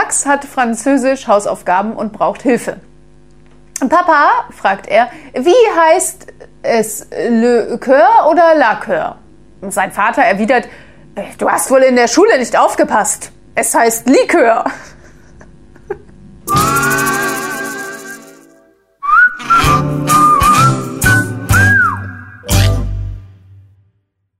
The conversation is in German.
Max hat Französisch Hausaufgaben und braucht Hilfe. Papa, fragt er, wie heißt es le coeur oder la coeur? Sein Vater erwidert, äh, du hast wohl in der Schule nicht aufgepasst. Es heißt Likör.